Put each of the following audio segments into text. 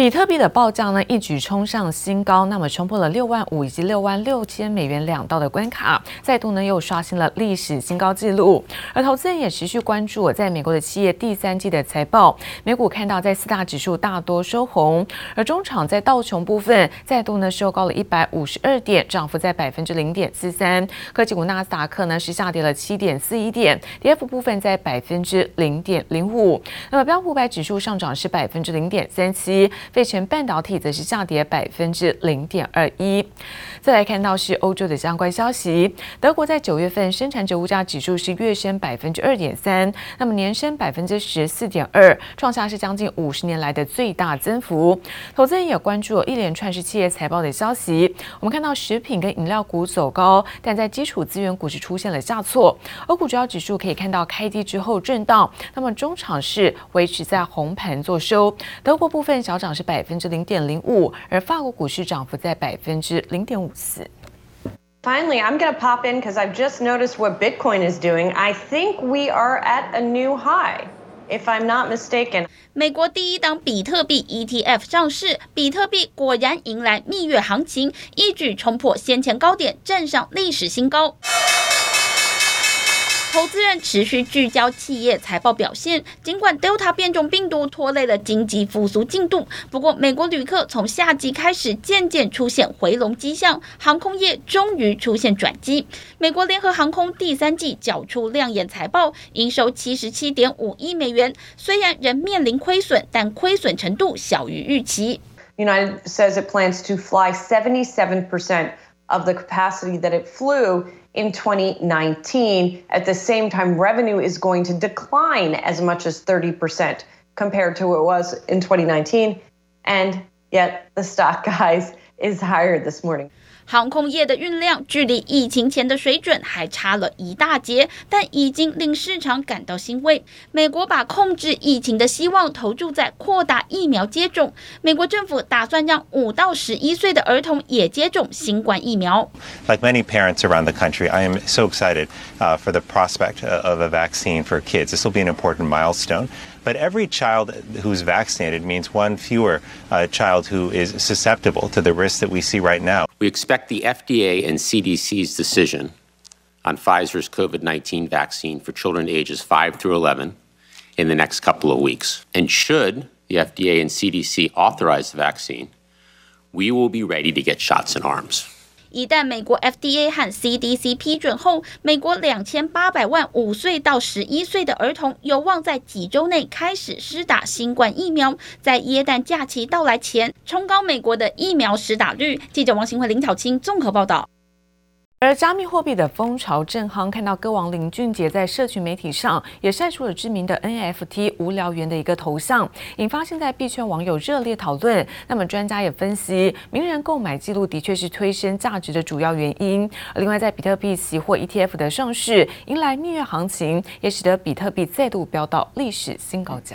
比特币的报价呢，一举冲上新高，那么冲破了六万五以及六万六千美元两道的关卡，再度呢又刷新了历史新高纪录。而投资人也持续关注在美国的企业第三季的财报。美股看到在四大指数大多收红，而中场在道琼部分再度呢收高了一百五十二点，涨幅在百分之零点四三。科技股纳斯达克呢是下跌了七点四一点，跌幅部分在百分之零点零五。那么标普百指数上涨是百分之零点三七。费城半导体则是下跌百分之零点二一。再来看到是欧洲的相关消息，德国在九月份生产者物价指数是月升百分之二点三，那么年升百分之十四点二，创下是将近五十年来的最大增幅。投资人也关注了一连串是企业财报的消息。我们看到食品跟饮料股走高，但在基础资源股是出现了下挫。欧股主要指数可以看到开低之后震荡，那么中场是维持在红盘做收。德国部分小涨百分之零点零五，而法国股市涨幅在百分之零点五四。Finally, I'm going to pop in because I've just noticed what Bitcoin is doing. I think we are at a new high, if I'm not mistaken. 美国第一档比特币 ETF 上市，比特币果然迎来蜜月行情，一举冲破先前高点，站上历史新高。投资人持续聚焦企业财报表现，尽管 Delta 变种病毒拖累了经济复苏进度，不过美国旅客从夏季开始渐渐出现回笼迹象，航空业终于出现转机。美国联合航空第三季缴出亮眼财报，营收七十七点五亿美元，虽然仍面临亏损，但亏损程度小于预期。United says it plans to fly 77% of the capacity that it flew in 2019. At the same time, revenue is going to decline as much as 30% compared to what it was in 2019. And yet the stock, guys, is higher this morning. 航空业的运量距离疫情前的水准还差了一大截，但已经令市场感到欣慰。美国把控制疫情的希望投注在扩大疫苗接种，美国政府打算让五到十一岁的儿童也接种新冠疫苗。Like many parents around the country, I am so excited for the prospect of a vaccine for kids. This will be an important milestone. But every child who's vaccinated means one fewer uh, child who is susceptible to the risks that we see right now. We expect the FDA and CDC's decision on Pfizer's COVID 19 vaccine for children ages 5 through 11 in the next couple of weeks. And should the FDA and CDC authorize the vaccine, we will be ready to get shots in arms. 一旦美国 FDA 和 CDC 批准后，美国两千八百万五岁到十一岁的儿童有望在几周内开始施打新冠疫苗，在耶诞假期到来前冲高美国的疫苗施打率。记者王新慧、林巧清综合报道。而加密货币的风潮正夯，看到歌王林俊杰在社群媒体上也晒出了知名的 NFT 无聊猿的一个头像，引发现在币圈网友热烈讨论。那么专家也分析，名人购买记录的确是推升价值的主要原因。另外，在比特币期货 ETF 的上市，迎来蜜月行情，也使得比特币再度飙到历史新高价。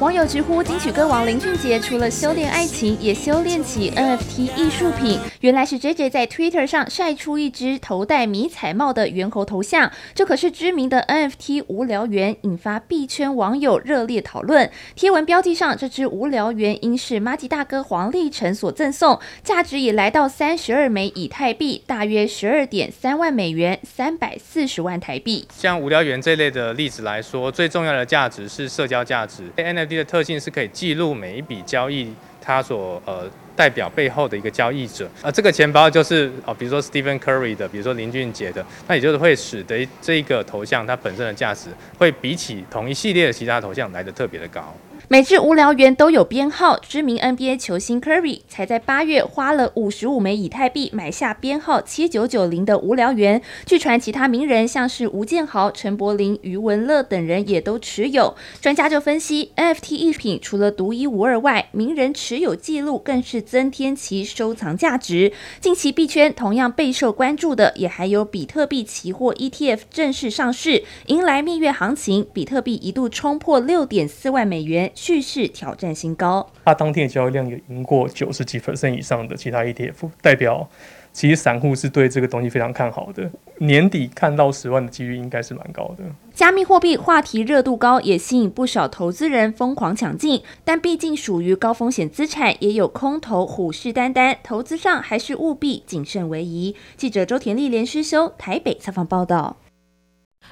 网友直呼金曲歌王林俊杰除了修炼爱情，也修炼起 NFT 艺术品。原来是 JJ 在 Twitter 上晒出一只头戴迷彩帽的猿猴头像，这可是知名的 NFT 无聊猿，引发币圈网友热烈讨论。贴文标题上，这只无聊猿应是麻吉大哥黄立成所赠送，价值已来到三十二枚以太币，大约十二点三万美元，三百四十万台币。像无聊猿这类的例子来说，最重要的价值是社交价值。NFT 的特性是可以记录每一笔交易，它所呃代表背后的一个交易者。啊这个钱包就是哦，比如说 Stephen Curry 的，比如说林俊杰的，那也就是会使得这一个头像它本身的价值会比起同一系列的其他头像来的特别的高。每只无聊猿都有编号，知名 NBA 球星 Curry 才在八月花了五十五枚以太币买下编号七九九零的无聊猿。据传，其他名人像是吴建豪、陈柏霖、余文乐等人也都持有。专家就分析，NFT 艺术品除了独一无二外，名人持有记录更是增添其收藏价值。近期币圈同样备受关注的，也还有比特币期货 ETF 正式上市，迎来蜜月行情，比特币一度冲破六点四万美元。蓄势挑战新高，它当天的交易量也赢过九十几 percent 以上的其他 ETF，代表其实散户是对这个东西非常看好的。年底看到十万的几率应该是蛮高的。加密货币话题热度高，也吸引不少投资人疯狂抢进，但毕竟属于高风险资产，也有空头虎视眈眈，投资上还是务必谨慎为宜。记者周田丽连续修台北采访报道。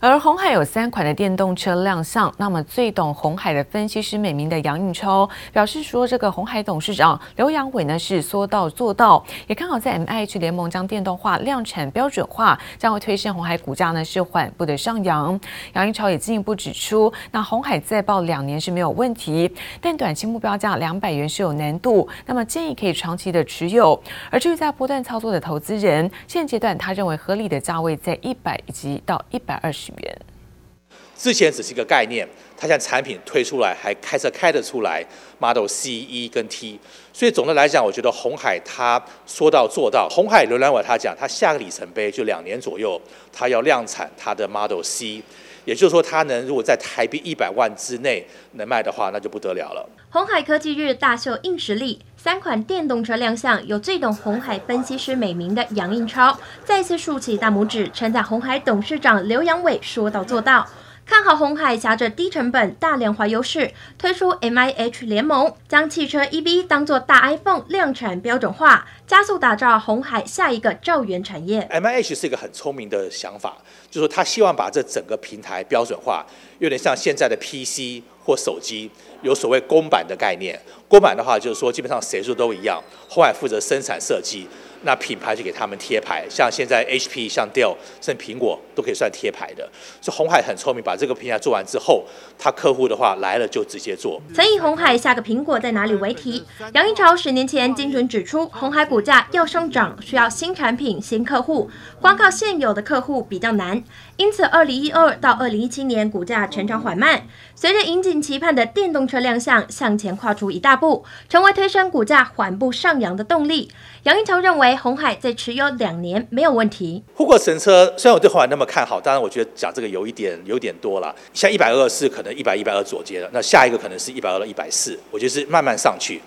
而鸿海有三款的电动车亮相，那么最懂鸿海的分析师美名的杨应超表示说，这个鸿海董事长刘扬伟呢是说到做到，也看好在 MIH 联盟将电动化量产标准化，将会推升鸿海股价呢是缓步的上扬。杨应超也进一步指出，那鸿海再报两年是没有问题，但短期目标价两百元是有难度，那么建议可以长期的持有。而至于在波段操作的投资人，现阶段他认为合理的价位在一百以及到一百二十。之前只是一个概念，它现在产品推出来，还开车开得出来，Model C、E 跟 T，所以总的来讲，我觉得红海他说到做到。红海刘兰伟他讲，他下个里程碑就两年左右，他要量产他的 Model C，也就是说，它能如果在台币一百万之内能卖的话，那就不得了了。红海科技日大秀硬实力，三款电动车亮相，有最懂红海分析师美名的杨应超再次竖起大拇指，称赞红海董事长刘扬伟说到做到。看好红海挟着低成本、大量化优势推出 MIH 联盟，将汽车 EV 当作大 iPhone 量产标准化，加速打造红海下一个兆元产业。MIH 是一个很聪明的想法，就是说他希望把这整个平台标准化，有点像现在的 PC 或手机，有所谓公版的概念。公版的话，就是说基本上谁说都一样，红海负责生产设计。那品牌就给他们贴牌，像现在 HP、像 Dell、甚至苹果都可以算贴牌的。所以红海很聪明，把这个平台做完之后，他客户的话来了就直接做。曾以红海下个苹果在哪里为题，杨一超十年前精准指出，红海股价要上涨，需要新产品、新客户，光靠现有的客户比较难。因此，二零一二到二零一七年股价成长缓慢，随着引颈期盼的电动车亮相，向前跨出一大步，成为推升股价缓步上扬的动力。杨一超认为，红海再持有两年没有问题。护国神车虽然我对红海那么看好，当然我觉得讲这个有一点有点多了。像一百二是可能一百一百二左接的，那下一个可能是一百二到一百四，我觉得是慢慢上去，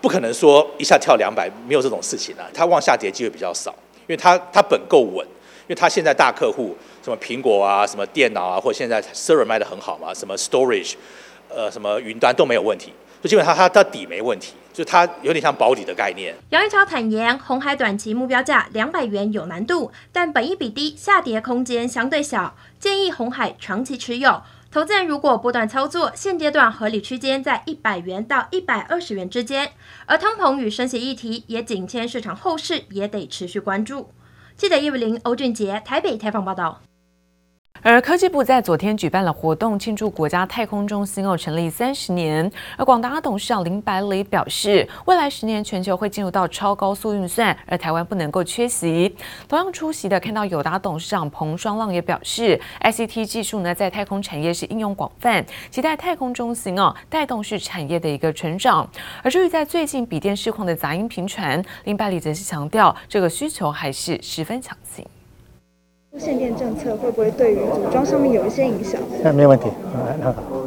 不可能说一下跳两百，没有这种事情啊。它往下跌机会比较少，因为它它本够稳。因为它现在大客户什么苹果啊，什么电脑啊，或现在 server 卖得很好嘛，什么 storage，呃，什么云端都没有问题，就基本上它它底没问题，就它有点像保底的概念。杨一超坦言，鸿海短期目标价两百元有难度，但本益比低，下跌空间相对小，建议红海长期持有。投资人如果波段操作，现阶段合理区间在一百元到一百二十元之间。而通膨与升息议题也紧牵市场后市，也得持续关注。记者叶伟玲、欧俊杰台北采访报道。而科技部在昨天举办了活动，庆祝国家太空中心哦成立三十年。而广达董事长林百里表示，未来十年全球会进入到超高速运算，而台湾不能够缺席。同样出席的看到友达董事长彭双浪也表示，ICT 技术呢在太空产业是应用广泛，期待太空中心哦带动是产业的一个成长。而至于在最近笔电市况的杂音频传，林百里则是强调，这个需求还是十分强劲。限电政策会不会对于组装上面有一些影响？那没有问题，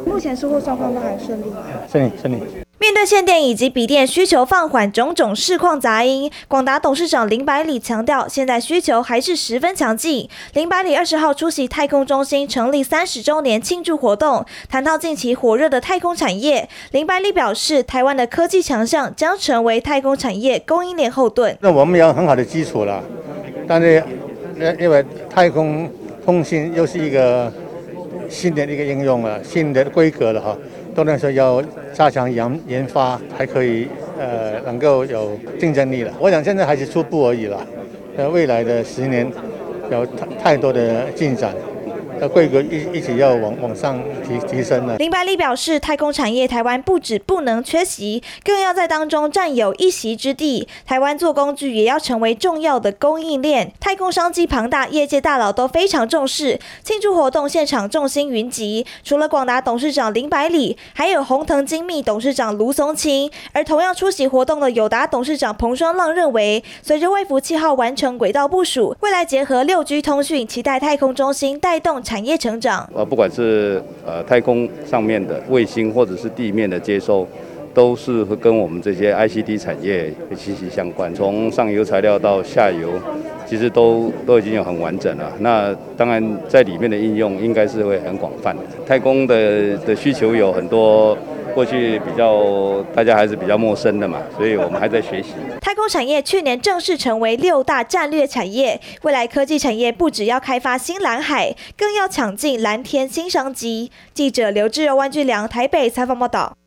目前出货状况都还顺利，顺利顺利。面对限电以及笔电需求放缓种种市况杂音，广达董事长林百里强调，现在需求还是十分强劲。林百里二十号出席太空中心成立三十周年庆祝活动，谈到近期火热的太空产业，林百里表示，台湾的科技强项将成为太空产业供应链后盾。那我们有很好的基础了，但是。因为太空通信又是一个新的一个应用了，新的规格了哈，都能说要加强研研发，还可以呃能够有竞争力了。我想现在还是初步而已了，呃，未来的十年有太太多的进展。的规格一一起要往往上提提升了。林百里表示，太空产业台湾不止不能缺席，更要在当中占有一席之地。台湾做工具也要成为重要的供应链。太空商机庞大，业界大佬都非常重视。庆祝活动现场众星云集，除了广达董事长林百里，还有鸿腾精密董事长卢松青。而同样出席活动的友达董事长彭双浪认为，随着卫福七号完成轨道部署，未来结合六 G 通讯，期待太空中心带动。产业成长，呃，不管是呃太空上面的卫星或者是地面的接收。都是会跟我们这些 ICD 产业息息相关，从上游材料到下游，其实都都已经有很完整了。那当然在里面的应用应该是会很广泛的。太空的的需求有很多。过去比较大家还是比较陌生的嘛，所以我们还在学习。太空产业去年正式成为六大战略产业，未来科技产业不只要开发新蓝海，更要抢进蓝天新商机。记者刘志柔、万俊良台北采访报道。